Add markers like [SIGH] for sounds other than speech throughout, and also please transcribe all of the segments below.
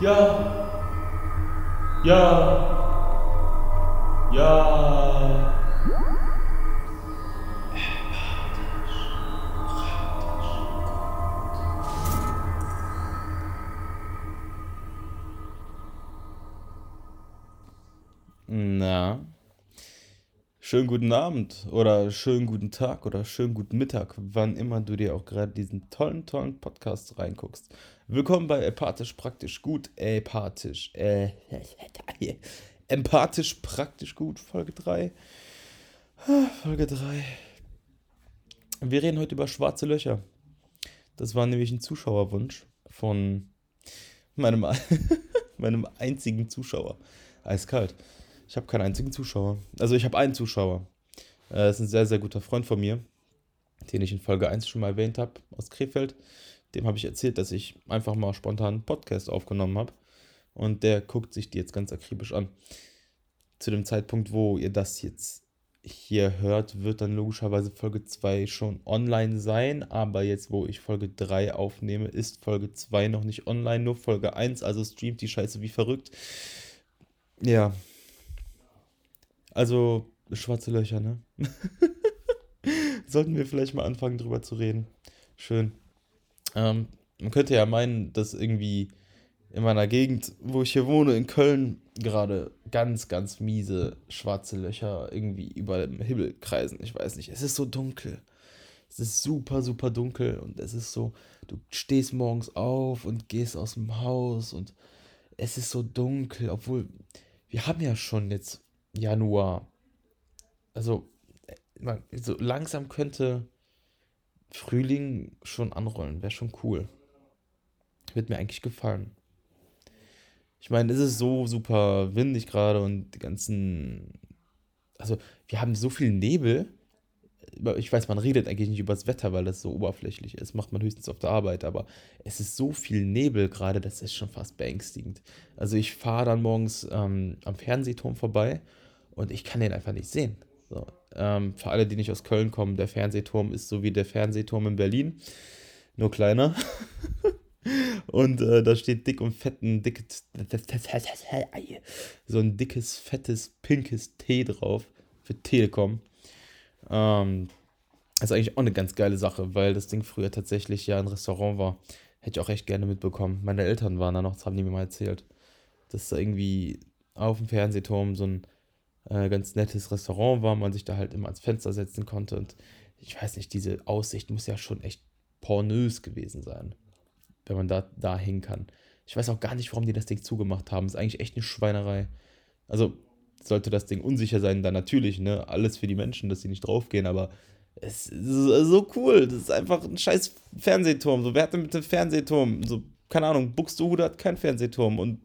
Ja. Ja. Ja. Na, schönen guten Abend oder schönen guten Tag oder schönen guten Mittag, wann immer du dir auch gerade diesen tollen, tollen Podcast reinguckst. Willkommen bei Empathisch Praktisch Gut, Empathisch, äh, [LAUGHS] Empathisch Praktisch Gut, Folge 3. Folge 3. Wir reden heute über schwarze Löcher. Das war nämlich ein Zuschauerwunsch von meinem, [LAUGHS] meinem einzigen Zuschauer. Eiskalt. Ich habe keinen einzigen Zuschauer. Also ich habe einen Zuschauer. Äh, das ist ein sehr, sehr guter Freund von mir, den ich in Folge 1 schon mal erwähnt habe, aus Krefeld. Dem habe ich erzählt, dass ich einfach mal spontan einen Podcast aufgenommen habe. Und der guckt sich die jetzt ganz akribisch an. Zu dem Zeitpunkt, wo ihr das jetzt hier hört, wird dann logischerweise Folge 2 schon online sein. Aber jetzt, wo ich Folge 3 aufnehme, ist Folge 2 noch nicht online, nur Folge 1. Also streamt die Scheiße wie verrückt. Ja, also, schwarze Löcher, ne? [LAUGHS] Sollten wir vielleicht mal anfangen, drüber zu reden. Schön. Ähm, man könnte ja meinen, dass irgendwie in meiner Gegend, wo ich hier wohne, in Köln, gerade ganz, ganz miese schwarze Löcher irgendwie über dem Himmel kreisen. Ich weiß nicht. Es ist so dunkel. Es ist super, super dunkel und es ist so, du stehst morgens auf und gehst aus dem Haus und es ist so dunkel, obwohl wir haben ja schon jetzt Januar. Also, so langsam könnte Frühling schon anrollen. Wäre schon cool. Wird mir eigentlich gefallen. Ich meine, es ist so super windig gerade und die ganzen. Also, wir haben so viel Nebel. Ich weiß, man redet eigentlich nicht über das Wetter, weil das so oberflächlich ist. Macht man höchstens auf der Arbeit. Aber es ist so viel Nebel gerade, das ist schon fast beängstigend. Also, ich fahre dann morgens ähm, am Fernsehturm vorbei und ich kann den einfach nicht sehen. So, ähm, für alle, die nicht aus Köln kommen, der Fernsehturm ist so wie der Fernsehturm in Berlin, nur kleiner. [LAUGHS] und äh, da steht dick und fett ein dickes, so ein dickes, fettes, pinkes T drauf für Telekom. Ähm, das ist eigentlich auch eine ganz geile Sache, weil das Ding früher tatsächlich ja ein Restaurant war. Hätte ich auch echt gerne mitbekommen. Meine Eltern waren da noch, das haben die mir mal erzählt. Dass da irgendwie auf dem Fernsehturm so ein äh, ganz nettes Restaurant war, man sich da halt immer ans Fenster setzen konnte. Und ich weiß nicht, diese Aussicht muss ja schon echt pornös gewesen sein, wenn man da, da hin kann. Ich weiß auch gar nicht, warum die das Ding zugemacht haben. Ist eigentlich echt eine Schweinerei. Also sollte das Ding unsicher sein, dann natürlich, ne? Alles für die Menschen, dass sie nicht draufgehen, aber es ist so cool. Das ist einfach ein scheiß Fernsehturm. So, wer hat denn mit dem Fernsehturm? So, keine Ahnung, Buxtehude hat keinen Fernsehturm und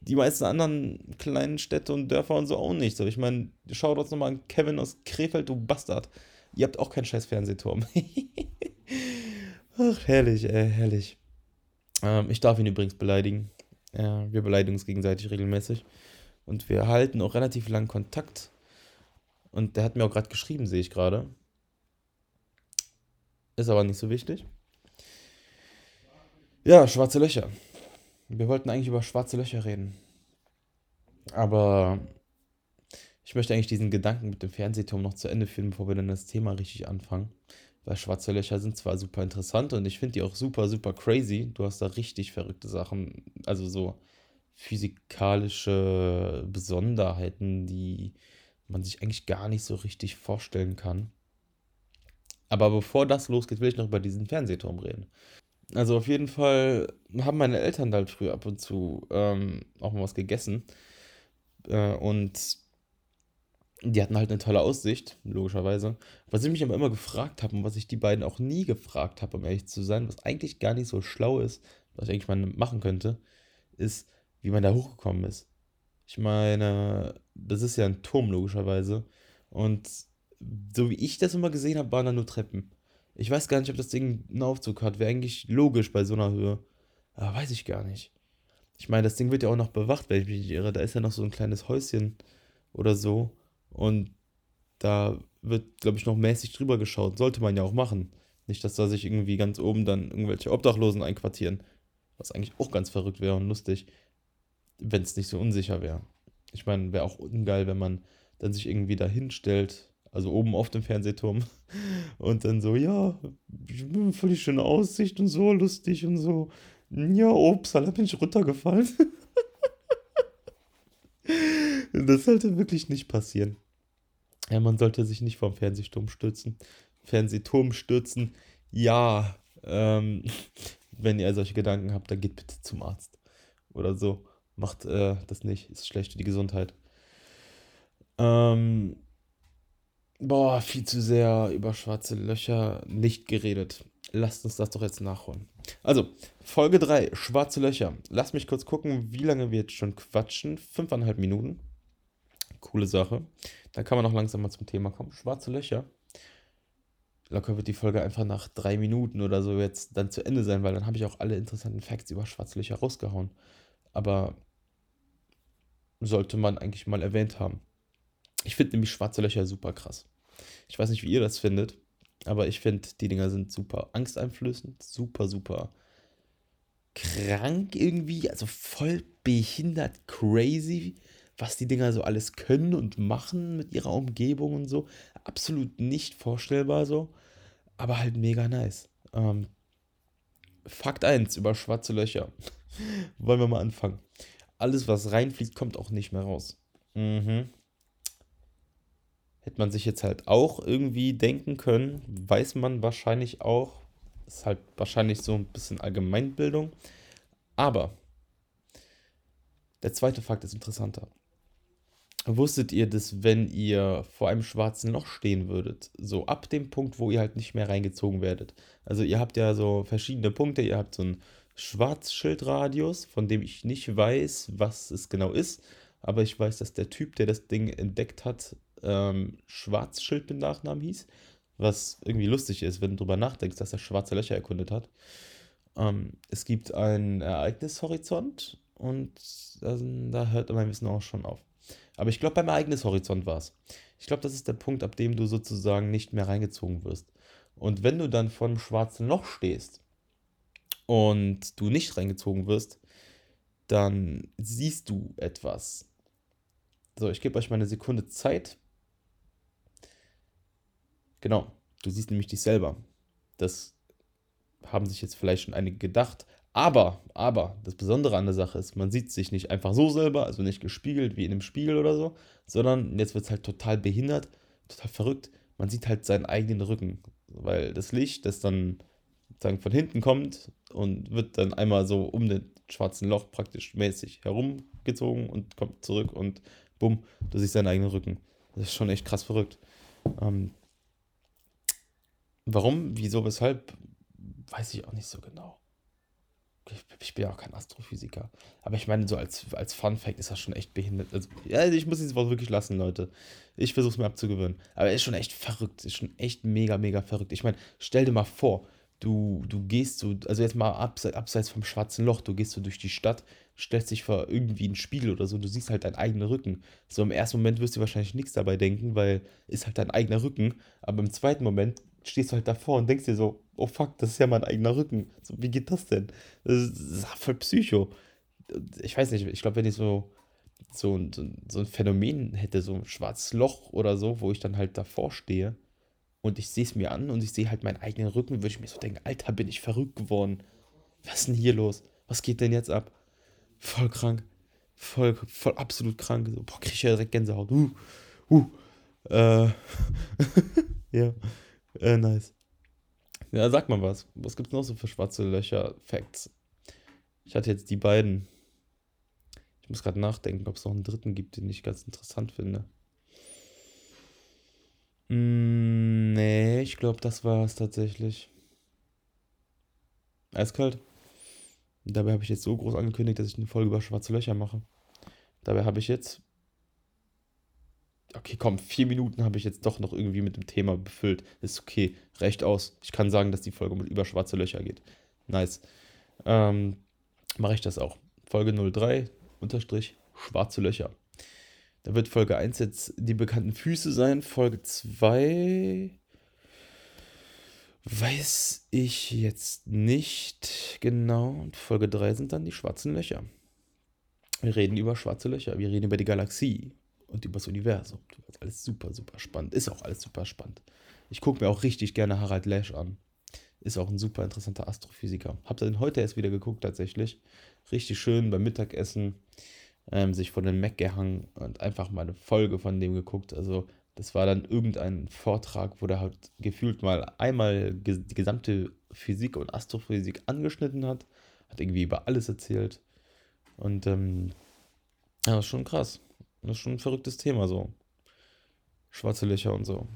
die meisten anderen kleinen Städte und Dörfer und so auch nicht. So, ich meine, schau doch nochmal an Kevin aus Krefeld, du Bastard. Ihr habt auch keinen scheiß Fernsehturm. [LAUGHS] Ach, herrlich, ey, herrlich. Ähm, ich darf ihn übrigens beleidigen. Äh, wir beleidigen uns gegenseitig regelmäßig. Und wir halten auch relativ lang Kontakt. Und der hat mir auch gerade geschrieben, sehe ich gerade. Ist aber nicht so wichtig. Ja, schwarze Löcher. Wir wollten eigentlich über schwarze Löcher reden. Aber ich möchte eigentlich diesen Gedanken mit dem Fernsehturm noch zu Ende führen, bevor wir dann das Thema richtig anfangen. Weil schwarze Löcher sind zwar super interessant und ich finde die auch super, super crazy. Du hast da richtig verrückte Sachen, also so physikalische Besonderheiten, die man sich eigentlich gar nicht so richtig vorstellen kann. Aber bevor das losgeht, will ich noch über diesen Fernsehturm reden. Also auf jeden Fall haben meine Eltern halt früher ab und zu ähm, auch mal was gegessen. Äh, und die hatten halt eine tolle Aussicht, logischerweise. Was ich mich aber immer gefragt habe und was ich die beiden auch nie gefragt habe, um ehrlich zu sein, was eigentlich gar nicht so schlau ist, was ich eigentlich mal machen könnte, ist, wie man da hochgekommen ist. Ich meine, das ist ja ein Turm, logischerweise. Und so wie ich das immer gesehen habe, waren da nur Treppen. Ich weiß gar nicht, ob das Ding einen Aufzug hat. Wäre eigentlich logisch bei so einer Höhe. Aber weiß ich gar nicht. Ich meine, das Ding wird ja auch noch bewacht, wenn ich mich nicht irre. Da ist ja noch so ein kleines Häuschen oder so. Und da wird, glaube ich, noch mäßig drüber geschaut. Sollte man ja auch machen. Nicht, dass da sich irgendwie ganz oben dann irgendwelche Obdachlosen einquartieren. Was eigentlich auch ganz verrückt wäre und lustig, wenn es nicht so unsicher wäre. Ich meine, wäre auch ungeil, wenn man dann sich irgendwie da hinstellt, also oben auf dem Fernsehturm, [LAUGHS] und dann so, ja, völlig schöne Aussicht und so, lustig und so. Ja, ups, da bin ich runtergefallen. [LAUGHS] das sollte wirklich nicht passieren. Ja, man sollte sich nicht vom Fernsehturm stürzen. Fernsehturm stürzen. Ja, ähm, [LAUGHS] wenn ihr solche Gedanken habt, dann geht bitte zum Arzt. Oder so. Macht äh, das nicht. Ist schlecht für die Gesundheit. Ähm, boah, viel zu sehr über schwarze Löcher nicht geredet. Lasst uns das doch jetzt nachholen. Also, Folge 3, schwarze Löcher. Lasst mich kurz gucken, wie lange wir jetzt schon quatschen. Fünfeinhalb Minuten. Coole Sache. Dann kann man auch langsam mal zum Thema kommen. Schwarze Löcher. Locker wird die Folge einfach nach drei Minuten oder so jetzt dann zu Ende sein, weil dann habe ich auch alle interessanten Facts über schwarze Löcher rausgehauen. Aber sollte man eigentlich mal erwähnt haben. Ich finde nämlich schwarze Löcher super krass. Ich weiß nicht, wie ihr das findet, aber ich finde, die Dinger sind super angsteinflößend, super, super krank irgendwie, also voll behindert crazy, was die Dinger so alles können und machen mit ihrer Umgebung und so. Absolut nicht vorstellbar so, aber halt mega nice. Ähm, Fakt 1 über schwarze Löcher. [LAUGHS] Wollen wir mal anfangen. Alles, was reinfliegt, kommt auch nicht mehr raus. Mhm. Hätte man sich jetzt halt auch irgendwie denken können, weiß man wahrscheinlich auch. Ist halt wahrscheinlich so ein bisschen Allgemeinbildung. Aber der zweite Fakt ist interessanter. Wusstet ihr, dass wenn ihr vor einem schwarzen Loch stehen würdet, so ab dem Punkt, wo ihr halt nicht mehr reingezogen werdet. Also ihr habt ja so verschiedene Punkte, ihr habt so einen Schwarzschildradius, von dem ich nicht weiß, was es genau ist, aber ich weiß, dass der Typ, der das Ding entdeckt hat, ähm, Schwarzschild mit Nachnamen hieß, was irgendwie lustig ist, wenn du drüber nachdenkst, dass er schwarze Löcher erkundet hat. Ähm, es gibt einen Ereignishorizont und da hört mein Wissen auch schon auf. Aber ich glaube, beim Ereignishorizont war es. Ich glaube, das ist der Punkt, ab dem du sozusagen nicht mehr reingezogen wirst. Und wenn du dann vor einem schwarzen Loch stehst und du nicht reingezogen wirst, dann siehst du etwas. So, ich gebe euch mal eine Sekunde Zeit. Genau, du siehst nämlich dich selber. Das haben sich jetzt vielleicht schon einige gedacht, aber, aber, das Besondere an der Sache ist, man sieht sich nicht einfach so selber, also nicht gespiegelt wie in einem Spiegel oder so, sondern jetzt wird es halt total behindert, total verrückt. Man sieht halt seinen eigenen Rücken, weil das Licht, das dann sozusagen von hinten kommt und wird dann einmal so um den schwarzen Loch praktisch mäßig herumgezogen und kommt zurück und bumm, du siehst deinen eigenen Rücken. Das ist schon echt krass verrückt. Ähm, warum, wieso, weshalb, weiß ich auch nicht so genau ich bin ja auch kein Astrophysiker. Aber ich meine, so als, als Fun Fact ist das schon echt behindert. Also, ja, ich muss dieses Wort wirklich lassen, Leute. Ich versuche es mir abzugewöhnen. Aber er ist schon echt verrückt. Ist schon echt mega, mega verrückt. Ich meine, stell dir mal vor, du, du gehst so, also jetzt mal abseits, vom schwarzen Loch, du gehst so durch die Stadt, stellst dich vor irgendwie einen Spiegel oder so, du siehst halt deinen eigenen Rücken. So im ersten Moment wirst du wahrscheinlich nichts dabei denken, weil ist halt dein eigener Rücken. Aber im zweiten Moment stehst du halt davor und denkst dir so, oh fuck, das ist ja mein eigener Rücken. So, wie geht das denn? Das ist, das ist voll Psycho. Ich weiß nicht, ich glaube, wenn ich so, so, so, so ein Phänomen hätte, so ein schwarzes Loch oder so, wo ich dann halt davor stehe und ich sehe es mir an und ich sehe halt meinen eigenen Rücken, würde ich mir so denken, Alter, bin ich verrückt geworden. Was ist denn hier los? Was geht denn jetzt ab? Voll krank. Voll, voll absolut krank. So, boah, krieg ich ja direkt Gänsehaut. Uh, uh. Äh, [LAUGHS] ja. Äh, nice. Ja, sag mal was. Was gibt es noch so für schwarze Löcher-Facts? Ich hatte jetzt die beiden. Ich muss gerade nachdenken, ob es noch einen dritten gibt, den ich ganz interessant finde. Mm, nee, ich glaube, das war es tatsächlich. Eiskalt. Dabei habe ich jetzt so groß angekündigt, dass ich eine Folge über schwarze Löcher mache. Dabei habe ich jetzt okay, komm, vier Minuten habe ich jetzt doch noch irgendwie mit dem Thema befüllt. Ist okay, reicht aus. Ich kann sagen, dass die Folge über schwarze Löcher geht. Nice. Ähm, Mache ich das auch. Folge 03, Unterstrich, schwarze Löcher. Da wird Folge 1 jetzt die bekannten Füße sein. Folge 2 Weiß ich jetzt nicht genau. Folge 3 sind dann die schwarzen Löcher. Wir reden über schwarze Löcher, wir reden über die Galaxie und über das Universum. Das alles super, super spannend. Ist auch alles super spannend. Ich gucke mir auch richtig gerne Harald Lesch an. Ist auch ein super interessanter Astrophysiker. Hab den heute erst wieder geguckt tatsächlich. Richtig schön beim Mittagessen. Ähm, sich von den Mac gehangen und einfach mal eine Folge von dem geguckt. Also das war dann irgendein Vortrag, wo der halt gefühlt mal einmal die gesamte Physik und Astrophysik angeschnitten hat. Hat irgendwie über alles erzählt. Und ähm, ja, das ist schon krass. Das ist schon ein verrücktes Thema so. Schwarze Löcher und so.